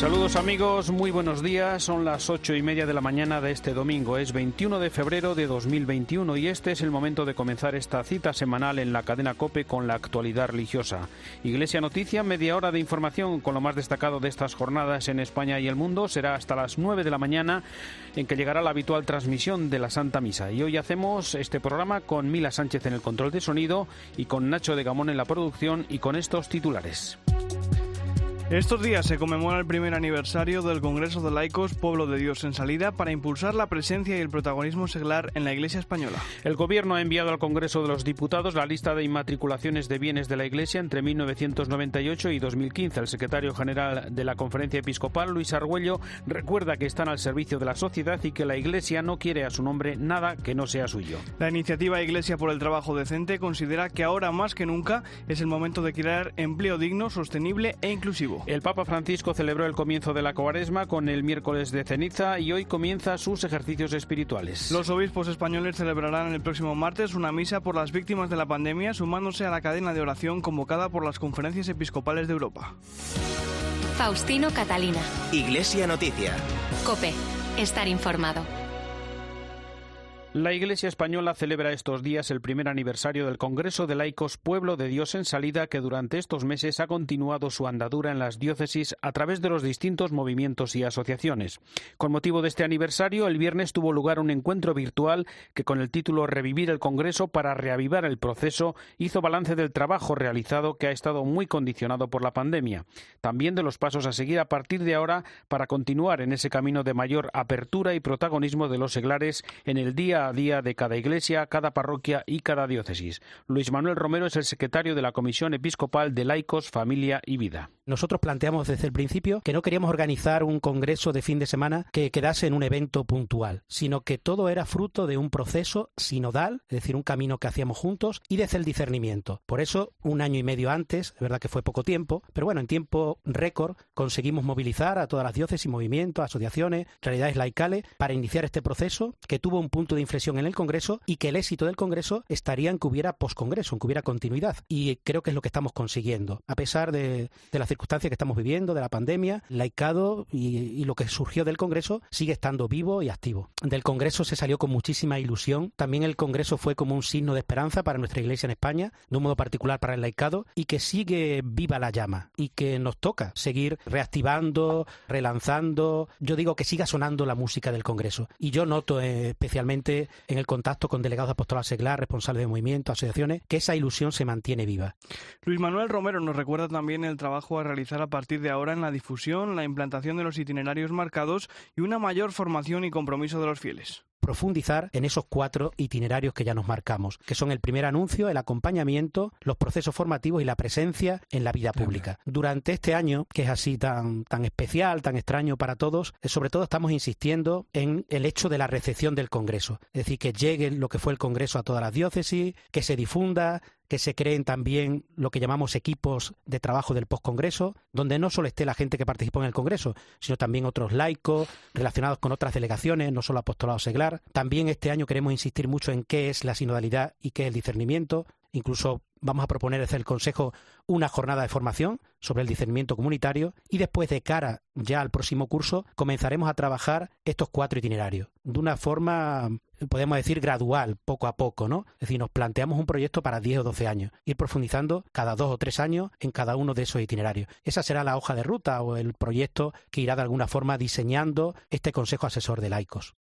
Saludos amigos, muy buenos días. Son las ocho y media de la mañana de este domingo. Es 21 de febrero de 2021 y este es el momento de comenzar esta cita semanal en la cadena Cope con la actualidad religiosa. Iglesia Noticia, media hora de información con lo más destacado de estas jornadas en España y el mundo. Será hasta las nueve de la mañana en que llegará la habitual transmisión de la Santa Misa. Y hoy hacemos este programa con Mila Sánchez en el control de sonido y con Nacho de Gamón en la producción y con estos titulares. Estos días se conmemora el primer aniversario del Congreso de Laicos Pueblo de Dios en Salida para impulsar la presencia y el protagonismo seglar en la Iglesia española. El Gobierno ha enviado al Congreso de los Diputados la lista de inmatriculaciones de bienes de la Iglesia entre 1998 y 2015. El secretario general de la Conferencia Episcopal, Luis Argüello, recuerda que están al servicio de la sociedad y que la Iglesia no quiere a su nombre nada que no sea suyo. La iniciativa Iglesia por el Trabajo Decente considera que ahora más que nunca es el momento de crear empleo digno, sostenible e inclusivo. El Papa Francisco celebró el comienzo de la cuaresma con el miércoles de ceniza y hoy comienza sus ejercicios espirituales. Los obispos españoles celebrarán el próximo martes una misa por las víctimas de la pandemia, sumándose a la cadena de oración convocada por las conferencias episcopales de Europa. Faustino Catalina. Iglesia Noticia. Cope. Estar informado. La Iglesia Española celebra estos días el primer aniversario del Congreso de Laicos Pueblo de Dios en Salida, que durante estos meses ha continuado su andadura en las diócesis a través de los distintos movimientos y asociaciones. Con motivo de este aniversario, el viernes tuvo lugar un encuentro virtual que, con el título Revivir el Congreso para reavivar el proceso, hizo balance del trabajo realizado que ha estado muy condicionado por la pandemia. También de los pasos a seguir a partir de ahora para continuar en ese camino de mayor apertura y protagonismo de los seglares en el día a día de cada iglesia, cada parroquia y cada diócesis. Luis Manuel Romero es el secretario de la Comisión Episcopal de Laicos, Familia y Vida. Nosotros planteamos desde el principio que no queríamos organizar un congreso de fin de semana que quedase en un evento puntual, sino que todo era fruto de un proceso sinodal, es decir, un camino que hacíamos juntos y desde el discernimiento. Por eso, un año y medio antes, es verdad que fue poco tiempo, pero bueno, en tiempo récord conseguimos movilizar a todas las diócesis, movimientos, asociaciones, realidades laicales para iniciar este proceso que tuvo un punto de inflexión en el Congreso y que el éxito del Congreso estaría en que hubiera poscongreso, en que hubiera continuidad. Y creo que es lo que estamos consiguiendo. A pesar de, de las circunstancias que estamos viviendo, de la pandemia, laicado y, y, lo que surgió del Congreso sigue estando vivo y activo. Del Congreso se salió con muchísima ilusión. También el Congreso fue como un signo de esperanza para nuestra Iglesia en España, de un modo particular para el laicado, y que sigue viva la llama y que nos toca seguir reactivando, relanzando. Yo digo que siga sonando la música del Congreso. Y yo noto eh, en el contacto con delegados de seglar, responsables de movimientos, asociaciones, que esa ilusión se mantiene viva. Luis Manuel Romero nos recuerda también el trabajo a realizar a partir de ahora en la difusión, la implantación de los itinerarios marcados y una mayor formación y compromiso de los fieles profundizar en esos cuatro itinerarios que ya nos marcamos, que son el primer anuncio, el acompañamiento, los procesos formativos y la presencia en la vida pública. Durante este año, que es así tan, tan especial, tan extraño para todos, sobre todo estamos insistiendo en el hecho de la recepción del Congreso, es decir, que llegue lo que fue el Congreso a todas las diócesis, que se difunda, que se creen también lo que llamamos equipos de trabajo del postcongreso, donde no solo esté la gente que participó en el Congreso, sino también otros laicos relacionados con otras delegaciones, no solo apostolado seglar. También este año queremos insistir mucho en qué es la sinodalidad y qué es el discernimiento. Incluso vamos a proponer desde el Consejo una jornada de formación sobre el discernimiento comunitario y después de cara ya al próximo curso comenzaremos a trabajar estos cuatro itinerarios de una forma podemos decir gradual, poco a poco, ¿no? Es decir, nos planteamos un proyecto para 10 o 12 años, ir profundizando cada dos o tres años en cada uno de esos itinerarios. Esa será la hoja de ruta o el proyecto que irá de alguna forma diseñando este Consejo Asesor de Laicos.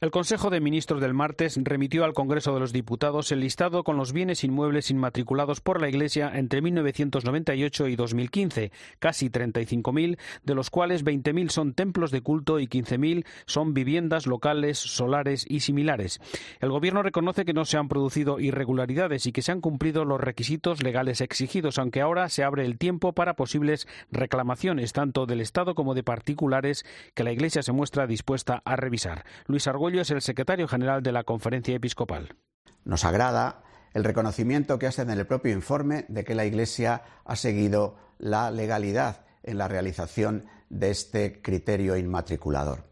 El Consejo de Ministros del martes remitió al Congreso de los Diputados el listado con los bienes inmuebles inmatriculados por la Iglesia entre 1998 y 2015, casi 35.000, de los cuales 20.000 son templos de culto y 15.000 son viviendas locales, solares y similares. El Gobierno reconoce que no se han producido irregularidades y que se han cumplido los requisitos legales exigidos, aunque ahora se abre el tiempo para posibles reclamaciones tanto del Estado como de particulares que la Iglesia se muestra dispuesta a revisar. Luis Argüello es el secretario general de la Conferencia Episcopal. Nos agrada el reconocimiento que hacen en el propio informe de que la Iglesia ha seguido la legalidad en la realización de este criterio inmatriculador.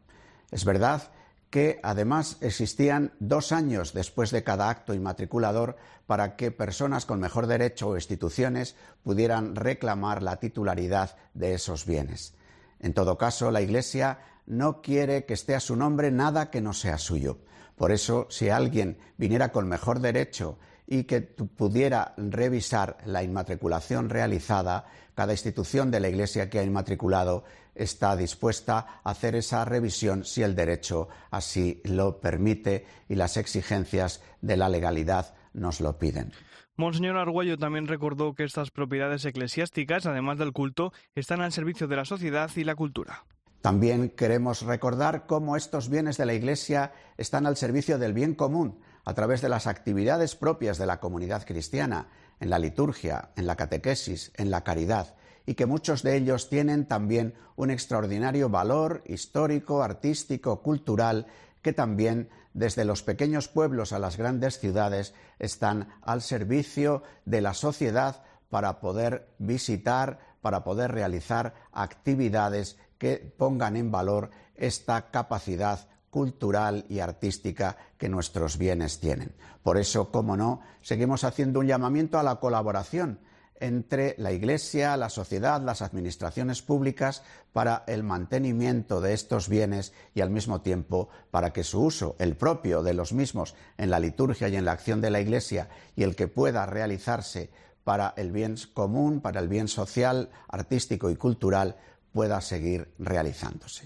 Es verdad que además existían dos años después de cada acto inmatriculador para que personas con mejor derecho o instituciones pudieran reclamar la titularidad de esos bienes. En todo caso, la Iglesia no quiere que esté a su nombre nada que no sea suyo. Por eso, si alguien viniera con mejor derecho y que pudiera revisar la inmatriculación realizada, cada institución de la Iglesia que ha inmatriculado está dispuesta a hacer esa revisión si el derecho así lo permite y las exigencias de la legalidad nos lo piden. Monseñor Argüello también recordó que estas propiedades eclesiásticas, además del culto, están al servicio de la sociedad y la cultura. También queremos recordar cómo estos bienes de la Iglesia están al servicio del bien común a través de las actividades propias de la comunidad cristiana, en la liturgia, en la catequesis, en la caridad, y que muchos de ellos tienen también un extraordinario valor histórico, artístico, cultural, que también desde los pequeños pueblos a las grandes ciudades están al servicio de la sociedad para poder visitar, para poder realizar actividades que pongan en valor esta capacidad cultural y artística que nuestros bienes tienen. Por eso, como no, seguimos haciendo un llamamiento a la colaboración entre la Iglesia, la sociedad, las administraciones públicas para el mantenimiento de estos bienes y al mismo tiempo para que su uso, el propio de los mismos en la liturgia y en la acción de la Iglesia y el que pueda realizarse para el bien común, para el bien social, artístico y cultural, pueda seguir realizándose.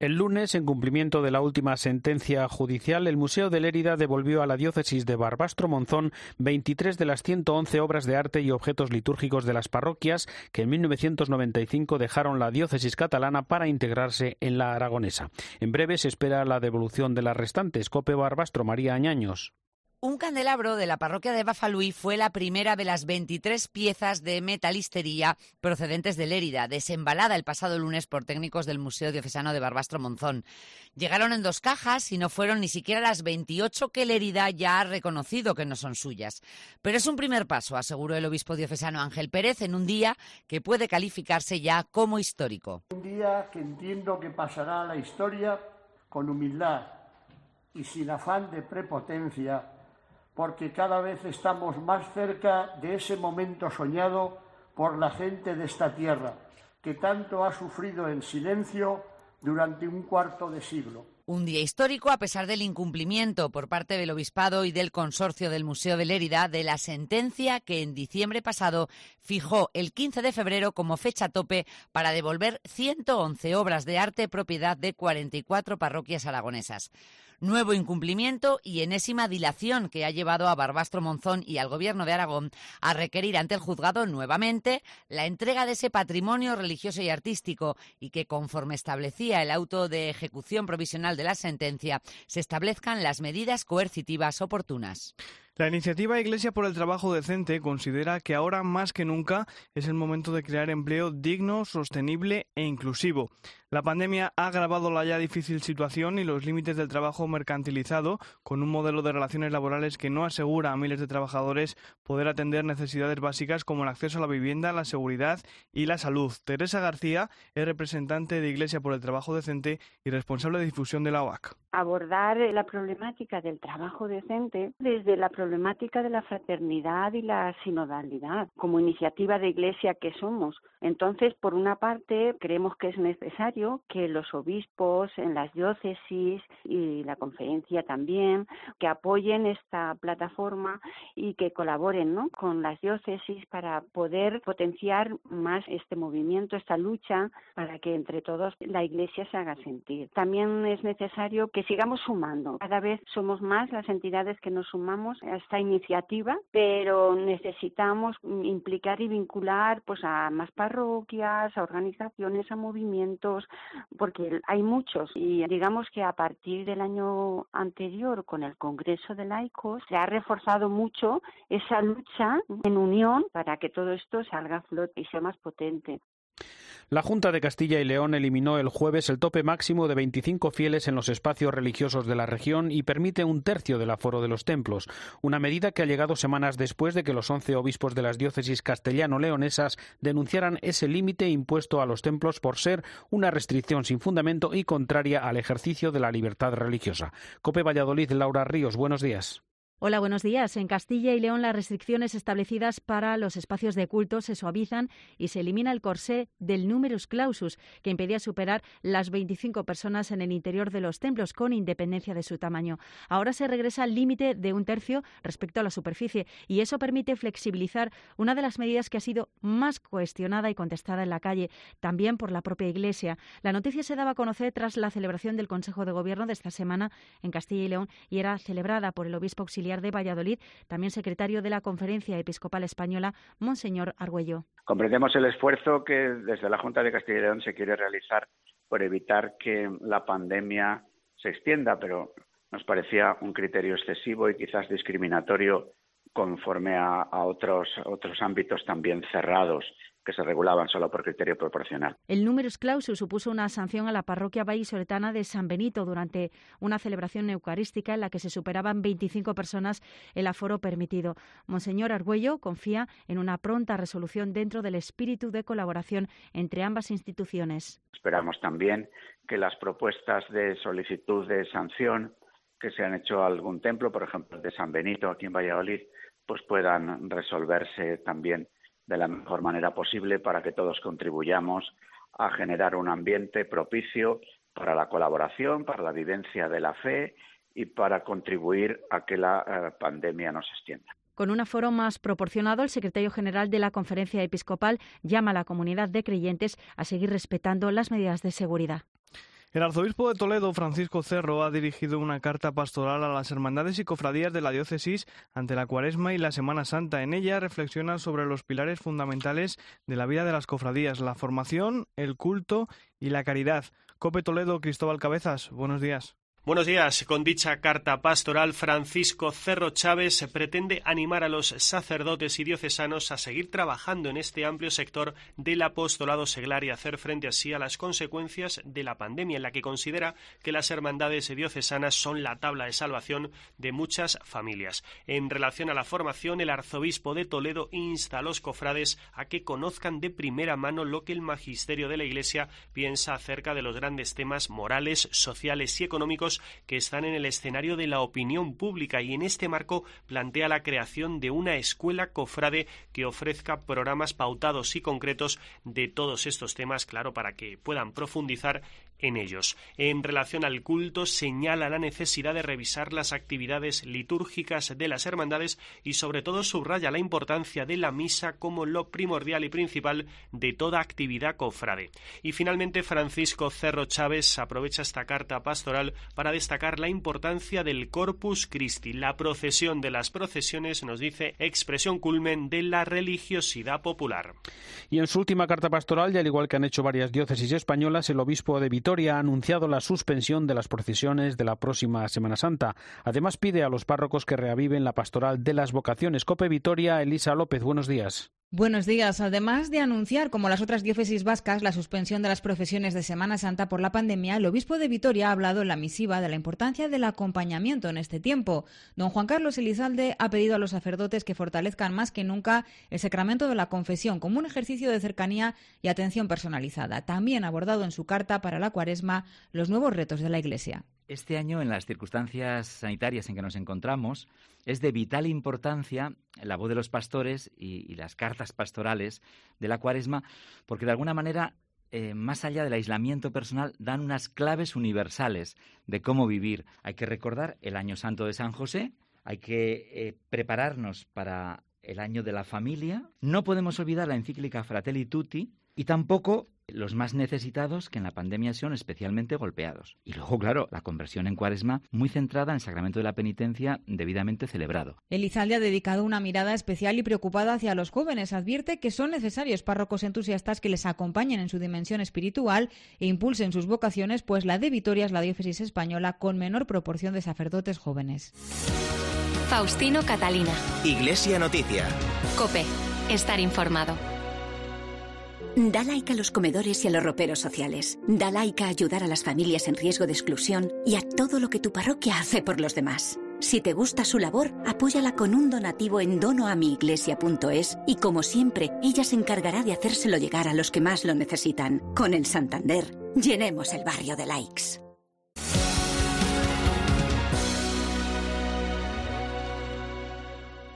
El lunes, en cumplimiento de la última sentencia judicial, el Museo de Lérida devolvió a la diócesis de Barbastro Monzón 23 de las 111 obras de arte y objetos litúrgicos de las parroquias que en 1995 dejaron la diócesis catalana para integrarse en la aragonesa. En breve se espera la devolución de las restantes. Cope Barbastro María Añaños. Un candelabro de la parroquia de Bafalui fue la primera de las 23 piezas de metalistería procedentes de Lérida, desembalada el pasado lunes por técnicos del Museo Diocesano de Barbastro Monzón. Llegaron en dos cajas y no fueron ni siquiera las 28 que Lérida ya ha reconocido que no son suyas. Pero es un primer paso, aseguró el obispo diocesano Ángel Pérez, en un día que puede calificarse ya como histórico. Un día que entiendo que pasará la historia con humildad y sin afán de prepotencia porque cada vez estamos más cerca de ese momento soñado por la gente de esta tierra, que tanto ha sufrido en silencio durante un cuarto de siglo. Un día histórico a pesar del incumplimiento por parte del Obispado y del Consorcio del Museo de Lérida de la sentencia que en diciembre pasado fijó el 15 de febrero como fecha tope para devolver 111 obras de arte propiedad de 44 parroquias aragonesas nuevo incumplimiento y enésima dilación que ha llevado a Barbastro Monzón y al Gobierno de Aragón a requerir ante el juzgado nuevamente la entrega de ese patrimonio religioso y artístico y que, conforme establecía el auto de ejecución provisional de la sentencia, se establezcan las medidas coercitivas oportunas. La iniciativa Iglesia por el Trabajo Decente considera que ahora más que nunca es el momento de crear empleo digno, sostenible e inclusivo. La pandemia ha agravado la ya difícil situación y los límites del trabajo mercantilizado, con un modelo de relaciones laborales que no asegura a miles de trabajadores poder atender necesidades básicas como el acceso a la vivienda, la seguridad y la salud. Teresa García es representante de Iglesia por el Trabajo Decente y responsable de difusión de la OAC. Abordar la problemática del trabajo decente desde la problemática de la fraternidad y la sinodalidad, como iniciativa de Iglesia que somos. Entonces, por una parte, creemos que es necesario que los obispos en las diócesis y la conferencia también, que apoyen esta plataforma y que colaboren con las diócesis para poder potenciar más este movimiento, esta lucha, para que entre todos la Iglesia se haga sentir. También es necesario que sigamos sumando. Cada vez somos más las entidades que nos sumamos a esta iniciativa, pero necesitamos implicar y vincular pues a más parroquias, a organizaciones, a movimientos, porque hay muchos y digamos que a partir del año anterior con el Congreso de Laicos se ha reforzado mucho esa lucha en unión para que todo esto salga a flote y sea más potente. La Junta de Castilla y León eliminó el jueves el tope máximo de 25 fieles en los espacios religiosos de la región y permite un tercio del aforo de los templos, una medida que ha llegado semanas después de que los once obispos de las diócesis castellano-leonesas denunciaran ese límite impuesto a los templos por ser una restricción sin fundamento y contraria al ejercicio de la libertad religiosa. Cope Valladolid, Laura Ríos, buenos días. Hola, buenos días. En Castilla y León las restricciones establecidas para los espacios de culto se suavizan y se elimina el corsé del numerus clausus, que impedía superar las 25 personas en el interior de los templos con independencia de su tamaño. Ahora se regresa al límite de un tercio respecto a la superficie y eso permite flexibilizar una de las medidas que ha sido más cuestionada y contestada en la calle, también por la propia Iglesia. La noticia se daba a conocer tras la celebración del Consejo de Gobierno de esta semana en Castilla y León y era celebrada por el obispo auxiliar de Valladolid, también secretario de la Conferencia Episcopal Española, Monseñor Argüello. Comprendemos el esfuerzo que desde la Junta de Castilla y León se quiere realizar por evitar que la pandemia se extienda, pero nos parecía un criterio excesivo y quizás discriminatorio conforme a, otros, otros ámbitos también cerrados que se regulaban solo por criterio proporcional. El numerus clausus supuso una sanción a la parroquia vallisoletana de San Benito durante una celebración eucarística en la que se superaban 25 personas el aforo permitido. Monseñor Argüello confía en una pronta resolución dentro del espíritu de colaboración entre ambas instituciones. Esperamos también que las propuestas de solicitud de sanción que se han hecho a algún templo, por ejemplo de San Benito aquí en Valladolid, pues puedan resolverse también de la mejor manera posible para que todos contribuyamos a generar un ambiente propicio para la colaboración, para la vivencia de la fe y para contribuir a que la eh, pandemia no se extienda. Con un aforo más proporcionado, el secretario general de la Conferencia Episcopal llama a la comunidad de creyentes a seguir respetando las medidas de seguridad. El arzobispo de Toledo, Francisco Cerro, ha dirigido una carta pastoral a las hermandades y cofradías de la diócesis ante la Cuaresma y la Semana Santa. En ella reflexiona sobre los pilares fundamentales de la vida de las cofradías, la formación, el culto y la caridad. Cope Toledo, Cristóbal Cabezas, buenos días. Buenos días. Con dicha carta pastoral, Francisco Cerro Chávez pretende animar a los sacerdotes y diocesanos a seguir trabajando en este amplio sector del apostolado seglar y hacer frente así a las consecuencias de la pandemia, en la que considera que las hermandades diocesanas son la tabla de salvación de muchas familias. En relación a la formación, el arzobispo de Toledo insta a los cofrades a que conozcan de primera mano lo que el magisterio de la Iglesia piensa acerca de los grandes temas morales, sociales y económicos que están en el escenario de la opinión pública y en este marco plantea la creación de una escuela cofrade que ofrezca programas pautados y concretos de todos estos temas, claro, para que puedan profundizar en ellos. En relación al culto, señala la necesidad de revisar las actividades litúrgicas de las hermandades y sobre todo subraya la importancia de la misa como lo primordial y principal de toda actividad cofrade. Y finalmente, Francisco Cerro Chávez aprovecha esta carta pastoral para destacar la importancia del Corpus Christi, la procesión de las procesiones, nos dice, expresión culmen de la religiosidad popular. Y en su última carta pastoral, y al igual que han hecho varias diócesis españolas, el obispo de ha anunciado la suspensión de las procesiones de la próxima Semana Santa. Además, pide a los párrocos que reaviven la pastoral de las vocaciones. Cope Vitoria, Elisa López, buenos días. Buenos días. Además de anunciar, como las otras diócesis vascas, la suspensión de las profesiones de Semana Santa por la pandemia, el obispo de Vitoria ha hablado en la misiva de la importancia del acompañamiento en este tiempo. Don Juan Carlos Elizalde ha pedido a los sacerdotes que fortalezcan más que nunca el sacramento de la confesión como un ejercicio de cercanía y atención personalizada. También ha abordado en su carta para la cuaresma los nuevos retos de la Iglesia. Este año, en las circunstancias sanitarias en que nos encontramos, es de vital importancia la voz de los pastores y, las cartas pastorales de la cuaresma, porque de alguna manera, eh, más allá del aislamiento personal, dan unas claves universales de cómo vivir. Hay que recordar el año santo de San José, hay que eh, prepararnos para el año de la familia, no podemos olvidar la encíclica Fratelli Tutti y tampoco los más necesitados que en la pandemia son especialmente golpeados. Y luego, claro, la conversión en cuaresma muy centrada en el sacramento de la penitencia debidamente celebrado. Elizalde ha dedicado una mirada especial y preocupada hacia los jóvenes. Advierte que son necesarios párrocos entusiastas que les acompañen en su dimensión espiritual e impulsen sus vocaciones, pues la de Vitoria es la diócesis española con menor proporción de sacerdotes jóvenes. Faustino Catalina. Iglesia Noticia. Cope. Estar informado. Da like a los comedores y a los roperos sociales. Da like a ayudar a las familias en riesgo de exclusión y a todo lo que tu parroquia hace por los demás. Si te gusta su labor, apóyala con un donativo en donoamiiglesia.es y como siempre, ella se encargará de hacérselo llegar a los que más lo necesitan. Con el Santander, llenemos el barrio de likes.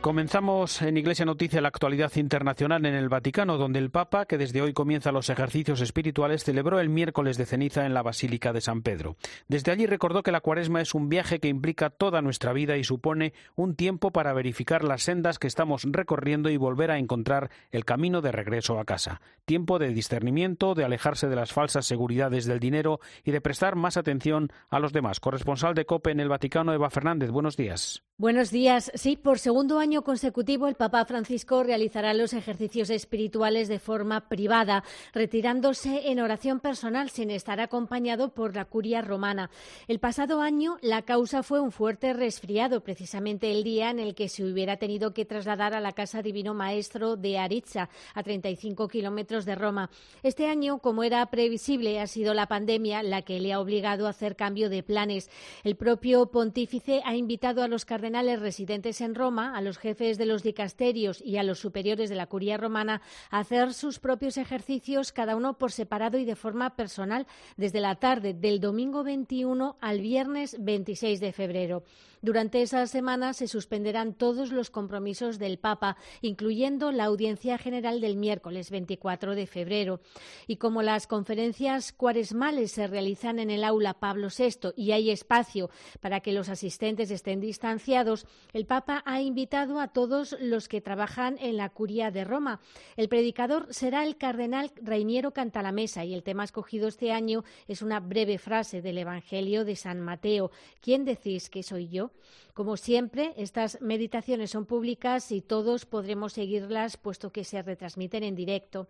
Comenzamos en Iglesia Noticia la actualidad internacional en el Vaticano, donde el Papa, que desde hoy comienza los ejercicios espirituales, celebró el miércoles de ceniza en la Basílica de San Pedro. Desde allí recordó que la cuaresma es un viaje que implica toda nuestra vida y supone un tiempo para verificar las sendas que estamos recorriendo y volver a encontrar el camino de regreso a casa. Tiempo de discernimiento, de alejarse de las falsas seguridades del dinero y de prestar más atención a los demás. Corresponsal de COPE en el Vaticano, Eva Fernández, buenos días. Buenos días. Sí, por segundo año consecutivo el Papa Francisco realizará los ejercicios espirituales de forma privada, retirándose en oración personal sin estar acompañado por la curia romana. El pasado año la causa fue un fuerte resfriado, precisamente el día en el que se hubiera tenido que trasladar a la casa Divino Maestro de Aritza, a 35 kilómetros de Roma. Este año, como era previsible, ha sido la pandemia la que le ha obligado a hacer cambio de planes. El propio pontífice ha invitado a los cardenales residentes en Roma, a los jefes de los dicasterios y a los superiores de la curia romana hacer sus propios ejercicios, cada uno por separado y de forma personal, desde la tarde del domingo 21 al viernes 26 de febrero. Durante esa semana se suspenderán todos los compromisos del Papa, incluyendo la audiencia general del miércoles 24 de febrero. Y como las conferencias cuaresmales se realizan en el aula Pablo VI y hay espacio para que los asistentes estén distanciados, el Papa ha invitado a todos los que trabajan en la curia de Roma. El predicador será el cardenal Reiniero Cantalamesa y el tema escogido este año es una breve frase del Evangelio de San Mateo. ¿Quién decís que soy yo? Como siempre, estas meditaciones son públicas y todos podremos seguirlas puesto que se retransmiten en directo.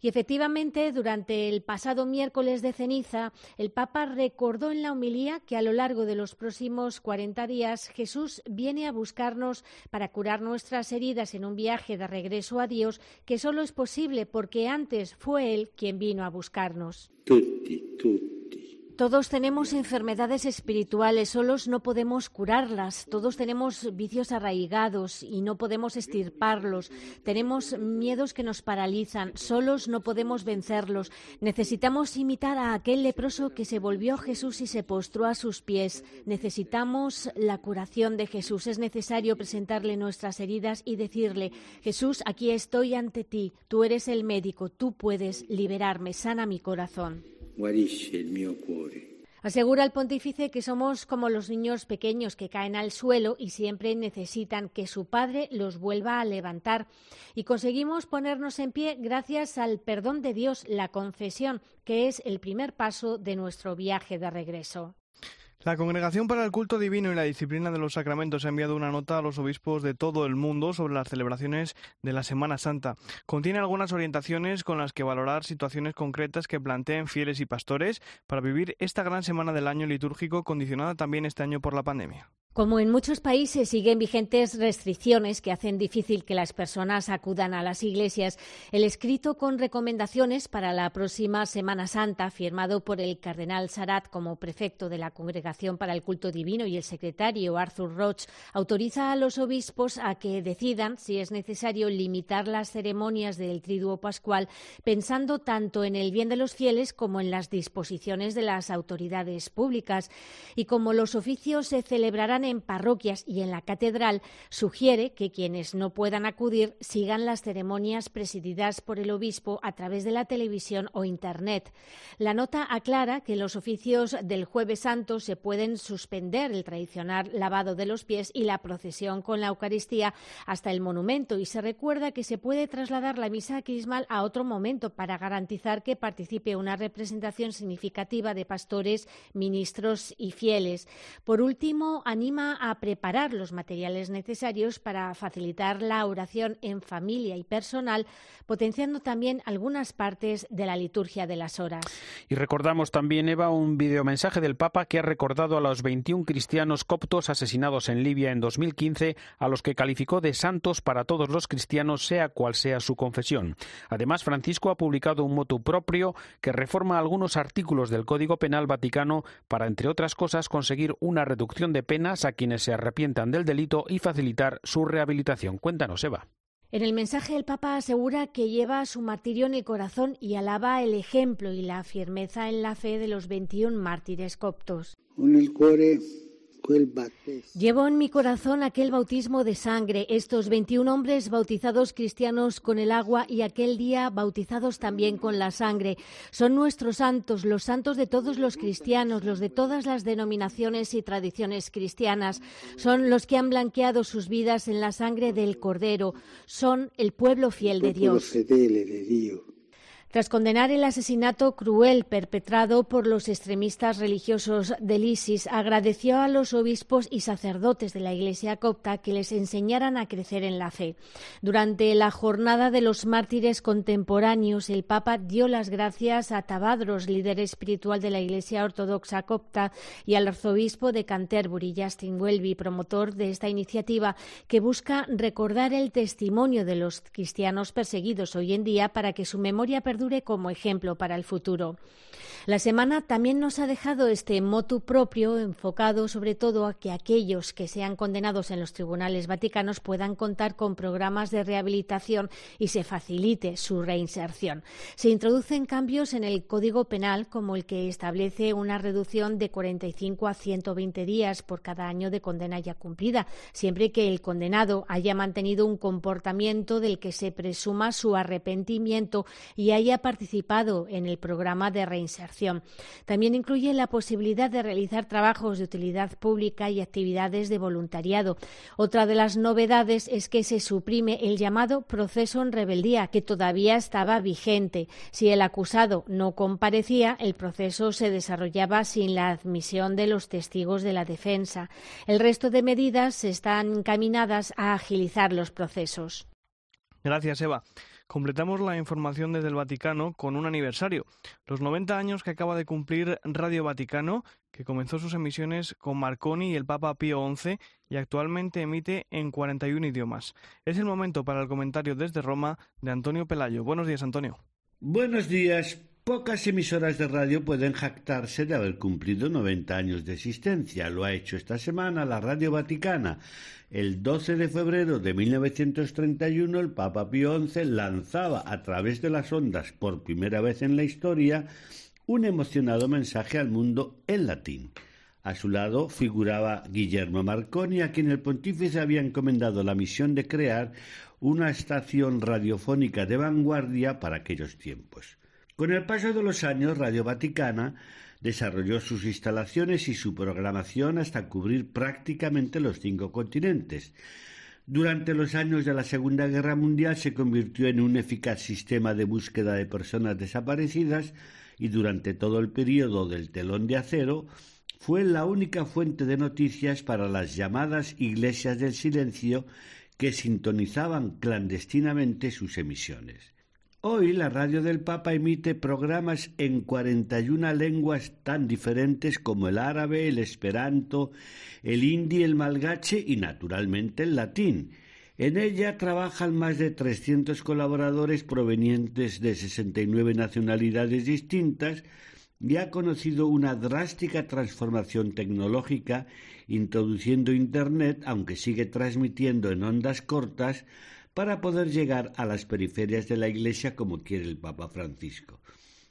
Y efectivamente, durante el pasado miércoles de ceniza, el Papa recordó en la homilía que a lo largo de los próximos 40 días Jesús viene a buscarnos para curar nuestras heridas en un viaje de regreso a Dios que solo es posible porque antes fue Él quien vino a buscarnos. Todos tenemos enfermedades espirituales, solos no podemos curarlas. Todos tenemos vicios arraigados y no podemos estirparlos. Tenemos miedos que nos paralizan, solos no podemos vencerlos. Necesitamos imitar a aquel leproso que se volvió a Jesús y se postró a sus pies. Necesitamos la curación de Jesús. Es necesario presentarle nuestras heridas y decirle, Jesús, aquí estoy ante ti. Tú eres el médico, tú puedes liberarme, sana mi corazón. Asegura el pontífice que somos como los niños pequeños que caen al suelo y siempre necesitan que su padre los vuelva a levantar. Y conseguimos ponernos en pie gracias al perdón de Dios, la confesión, que es el primer paso de nuestro viaje de regreso. La Congregación para el Culto Divino y la Disciplina de los Sacramentos ha enviado una nota a los obispos de todo el mundo sobre las celebraciones de la Semana Santa. Contiene algunas orientaciones con las que valorar situaciones concretas que planteen fieles y pastores para vivir esta gran semana del año litúrgico condicionada también este año por la pandemia. Como en muchos países siguen vigentes restricciones que hacen difícil que las personas acudan a las iglesias, el escrito con recomendaciones para la próxima Semana Santa, firmado por el cardenal Sarat como prefecto de la Congregación para el Culto Divino y el secretario Arthur Roach, autoriza a los obispos a que decidan si es necesario limitar las ceremonias del Triduo Pascual, pensando tanto en el bien de los fieles como en las disposiciones de las autoridades públicas. Y como los oficios se celebrarán en parroquias y en la catedral, sugiere que quienes no puedan acudir sigan las ceremonias presididas por el obispo a través de la televisión o Internet. La nota aclara que los oficios del Jueves Santo se pueden suspender el tradicional lavado de los pies y la procesión con la Eucaristía hasta el monumento y se recuerda que se puede trasladar la misa crismal a otro momento para garantizar que participe una representación significativa de pastores, ministros y fieles. Por último, anima anima a preparar los materiales necesarios para facilitar la oración en familia y personal, potenciando también algunas partes de la liturgia de las horas. Y recordamos también, Eva, un videomensaje del Papa que ha recordado a los 21 cristianos coptos asesinados en Libia en 2015, a los que calificó de santos para todos los cristianos, sea cual sea su confesión. Además, Francisco ha publicado un motu propio que reforma algunos artículos del Código Penal Vaticano para, entre otras cosas, conseguir una reducción de penas a quienes se arrepientan del delito y facilitar su rehabilitación. Cuéntanos, Eva. En el mensaje el Papa asegura que lleva su martirio en el corazón y alaba el ejemplo y la firmeza en la fe de los 21 mártires coptos. Llevo en mi corazón aquel bautismo de sangre, estos 21 hombres bautizados cristianos con el agua y aquel día bautizados también con la sangre. Son nuestros santos, los santos de todos los cristianos, los de todas las denominaciones y tradiciones cristianas. Son los que han blanqueado sus vidas en la sangre del Cordero. Son el pueblo fiel de Dios. Tras condenar el asesinato cruel perpetrado por los extremistas religiosos del ISIS, agradeció a los obispos y sacerdotes de la Iglesia copta que les enseñaran a crecer en la fe. Durante la jornada de los mártires contemporáneos, el Papa dio las gracias a Tabadros, líder espiritual de la Iglesia ortodoxa copta, y al arzobispo de Canterbury, Justin Welby, promotor de esta iniciativa que busca recordar el testimonio de los cristianos perseguidos hoy en día para que su memoria perdure como ejemplo para el futuro. La semana también nos ha dejado este motu propio enfocado sobre todo a que aquellos que sean condenados en los tribunales vaticanos puedan contar con programas de rehabilitación y se facilite su reinserción. Se introducen cambios en el Código Penal como el que establece una reducción de 45 a 120 días por cada año de condena ya cumplida, siempre que el condenado haya mantenido un comportamiento del que se presuma su arrepentimiento y haya participado en el programa de reinserción. También incluye la posibilidad de realizar trabajos de utilidad pública y actividades de voluntariado. Otra de las novedades es que se suprime el llamado proceso en rebeldía, que todavía estaba vigente. Si el acusado no comparecía, el proceso se desarrollaba sin la admisión de los testigos de la defensa. El resto de medidas están encaminadas a agilizar los procesos. Gracias, Eva. Completamos la información desde el Vaticano con un aniversario, los 90 años que acaba de cumplir Radio Vaticano, que comenzó sus emisiones con Marconi y el Papa Pío XI y actualmente emite en 41 idiomas. Es el momento para el comentario desde Roma de Antonio Pelayo. Buenos días, Antonio. Buenos días. Pocas emisoras de radio pueden jactarse de haber cumplido 90 años de existencia. Lo ha hecho esta semana la Radio Vaticana. El 12 de febrero de 1931 el Papa Pío XI lanzaba a través de las ondas por primera vez en la historia un emocionado mensaje al mundo en latín. A su lado figuraba Guillermo Marconi, a quien el pontífice había encomendado la misión de crear una estación radiofónica de vanguardia para aquellos tiempos. Con el paso de los años, Radio Vaticana desarrolló sus instalaciones y su programación hasta cubrir prácticamente los cinco continentes. Durante los años de la Segunda Guerra Mundial se convirtió en un eficaz sistema de búsqueda de personas desaparecidas y durante todo el periodo del telón de acero fue la única fuente de noticias para las llamadas iglesias del silencio que sintonizaban clandestinamente sus emisiones. Hoy la radio del Papa emite programas en 41 lenguas tan diferentes como el árabe, el esperanto, el hindi, el malgache y naturalmente el latín. En ella trabajan más de 300 colaboradores provenientes de 69 nacionalidades distintas y ha conocido una drástica transformación tecnológica introduciendo Internet, aunque sigue transmitiendo en ondas cortas, para poder llegar a las periferias de la Iglesia como quiere el Papa Francisco.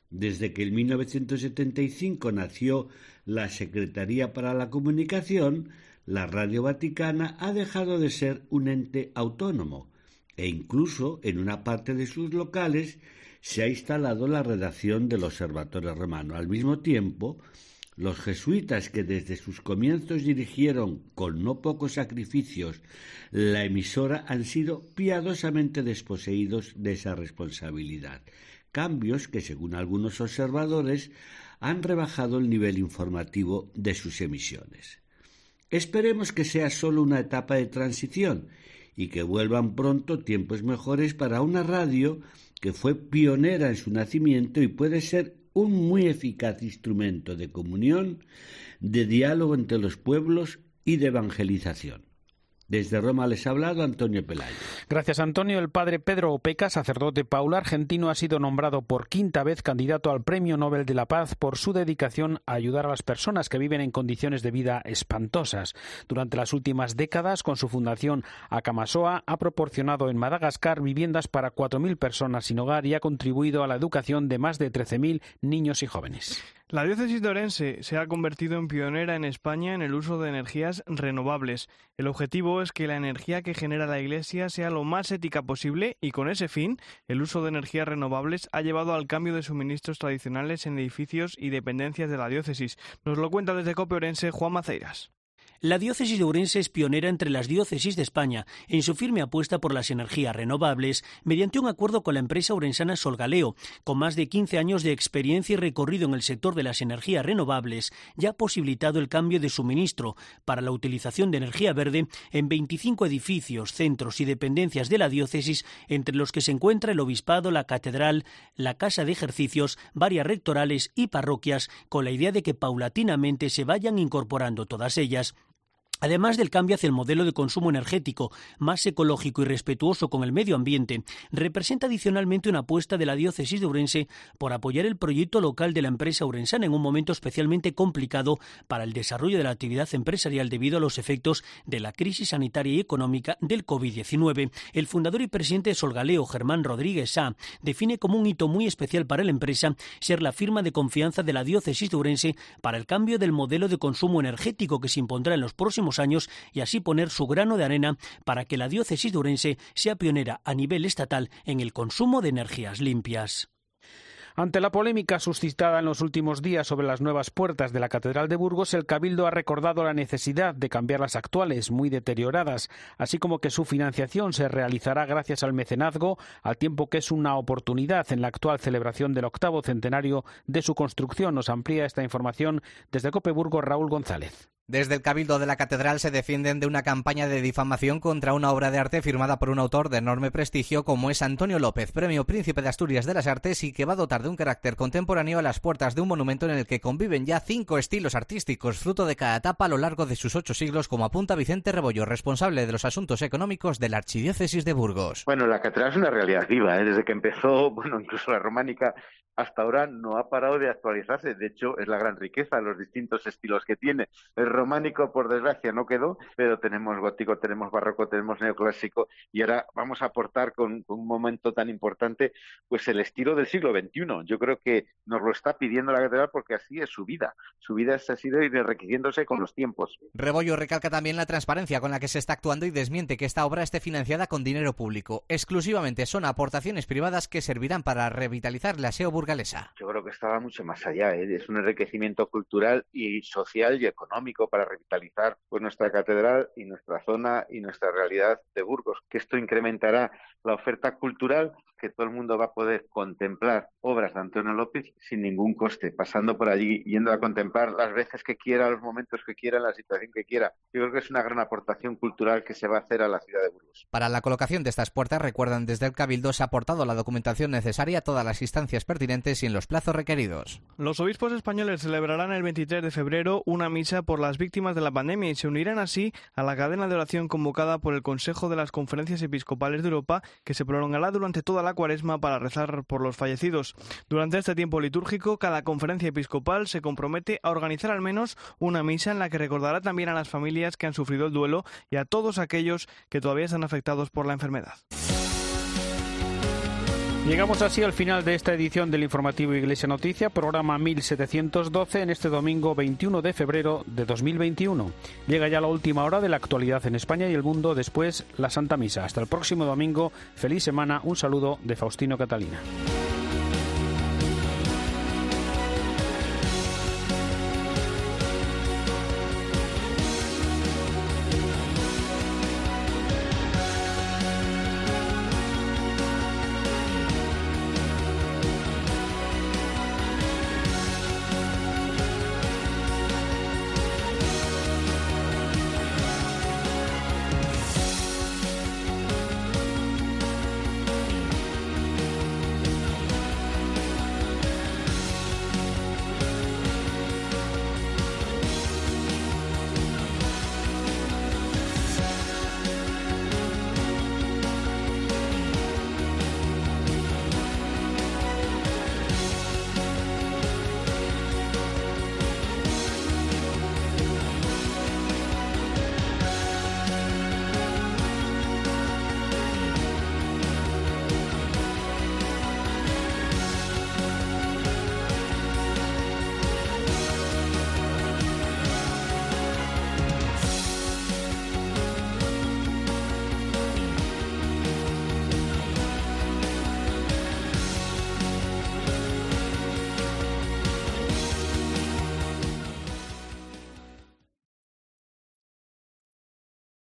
Desde que en 1975 nació la Secretaría para la Comunicación, la Radio Vaticana ha dejado de ser un ente autónomo e incluso en una parte de sus locales se ha instalado la redacción del Observatorio Romano. Al mismo tiempo, los jesuitas que desde sus comienzos dirigieron con no pocos sacrificios la emisora han sido piadosamente desposeídos de esa responsabilidad, cambios que según algunos observadores han rebajado el nivel informativo de sus emisiones. Esperemos que sea solo una etapa de transición y que vuelvan pronto tiempos mejores para una radio que fue pionera en su nacimiento y puede ser un muy eficaz instrumento de comunión, de diálogo entre los pueblos y de evangelización. Desde Roma les ha hablado Antonio Pelayo. Gracias, Antonio. El padre Pedro Opeca, sacerdote paulo argentino, ha sido nombrado por quinta vez candidato al Premio Nobel de la Paz por su dedicación a ayudar a las personas que viven en condiciones de vida espantosas. Durante las últimas décadas, con su fundación Acamasoa, ha proporcionado en Madagascar viviendas para 4.000 personas sin hogar y ha contribuido a la educación de más de 13.000 niños y jóvenes. La diócesis de Orense se ha convertido en pionera en España en el uso de energías renovables. El objetivo es que la energía que genera la Iglesia sea lo más ética posible y con ese fin, el uso de energías renovables ha llevado al cambio de suministros tradicionales en edificios y dependencias de la diócesis. Nos lo cuenta desde Cope Orense Juan Maceiras. La diócesis de Ourense es pionera entre las diócesis de España en su firme apuesta por las energías renovables mediante un acuerdo con la empresa urensana Solgaleo, con más de 15 años de experiencia y recorrido en el sector de las energías renovables, ya ha posibilitado el cambio de suministro para la utilización de energía verde en 25 edificios, centros y dependencias de la diócesis, entre los que se encuentra el obispado, la catedral, la casa de ejercicios, varias rectorales y parroquias, con la idea de que paulatinamente se vayan incorporando todas ellas Además del cambio hacia el modelo de consumo energético más ecológico y respetuoso con el medio ambiente, representa adicionalmente una apuesta de la diócesis de Urense por apoyar el proyecto local de la empresa urensana en un momento especialmente complicado para el desarrollo de la actividad empresarial debido a los efectos de la crisis sanitaria y económica del COVID-19. El fundador y presidente de Solgaleo, Germán Rodríguez Sá, define como un hito muy especial para la empresa ser la firma de confianza de la diócesis de Urense para el cambio del modelo de consumo energético que se impondrá en los próximos años y así poner su grano de arena para que la diócesis de Urense sea pionera a nivel estatal en el consumo de energías limpias. Ante la polémica suscitada en los últimos días sobre las nuevas puertas de la Catedral de Burgos, el Cabildo ha recordado la necesidad de cambiar las actuales, muy deterioradas, así como que su financiación se realizará gracias al mecenazgo, al tiempo que es una oportunidad en la actual celebración del octavo centenario de su construcción. Nos amplía esta información desde Copeburgo Raúl González. Desde el Cabildo de la Catedral se defienden de una campaña de difamación contra una obra de arte firmada por un autor de enorme prestigio como es Antonio López, Premio Príncipe de Asturias de las Artes y que va a dotar de un carácter contemporáneo a las puertas de un monumento en el que conviven ya cinco estilos artísticos, fruto de cada etapa a lo largo de sus ocho siglos, como apunta Vicente Rebollo, responsable de los asuntos económicos de la Archidiócesis de Burgos. Bueno, la catedral es una realidad viva, ¿eh? desde que empezó, bueno, incluso la románica hasta ahora no ha parado de actualizarse. De hecho, es la gran riqueza, los distintos estilos que tiene. El románico, por desgracia, no quedó, pero tenemos gótico, tenemos barroco, tenemos neoclásico y ahora vamos a aportar con, un momento tan importante, pues el estilo del siglo XXI. Yo creo que nos lo está pidiendo la catedral porque así es su vida. Su vida ha sido ir enriqueciéndose con los tiempos. Rebollo recalca también la transparencia con la que se está actuando y desmiente que esta obra esté financiada con dinero público. Exclusivamente son aportaciones privadas que servirán para revitalizar la SEO yo creo que estaba mucho más allá. ¿eh? Es un enriquecimiento cultural y social y económico para revitalizar pues, nuestra catedral y nuestra zona y nuestra realidad de Burgos. Que esto incrementará la oferta cultural que todo el mundo va a poder contemplar obras de Antonio López sin ningún coste, pasando por allí, yendo a contemplar las veces que quiera, los momentos que quiera, la situación que quiera. Yo creo que es una gran aportación cultural que se va a hacer a la ciudad de Burgos. Para la colocación de estas puertas, recuerdan desde el Cabildo, se ha aportado la documentación necesaria a todas las instancias pertinentes y en los plazos requeridos. Los obispos españoles celebrarán el 23 de febrero una misa por las víctimas de la pandemia y se unirán así a la cadena de oración convocada por el Consejo de las Conferencias Episcopales de Europa, que se prolongará durante toda la cuaresma para rezar por los fallecidos. Durante este tiempo litúrgico, cada conferencia episcopal se compromete a organizar al menos una misa en la que recordará también a las familias que han sufrido el duelo y a todos aquellos que todavía están afectados por la enfermedad. Llegamos así al final de esta edición del informativo Iglesia Noticia, programa 1712 en este domingo 21 de febrero de 2021. Llega ya la última hora de la actualidad en España y el mundo, después la Santa Misa. Hasta el próximo domingo, feliz semana, un saludo de Faustino Catalina.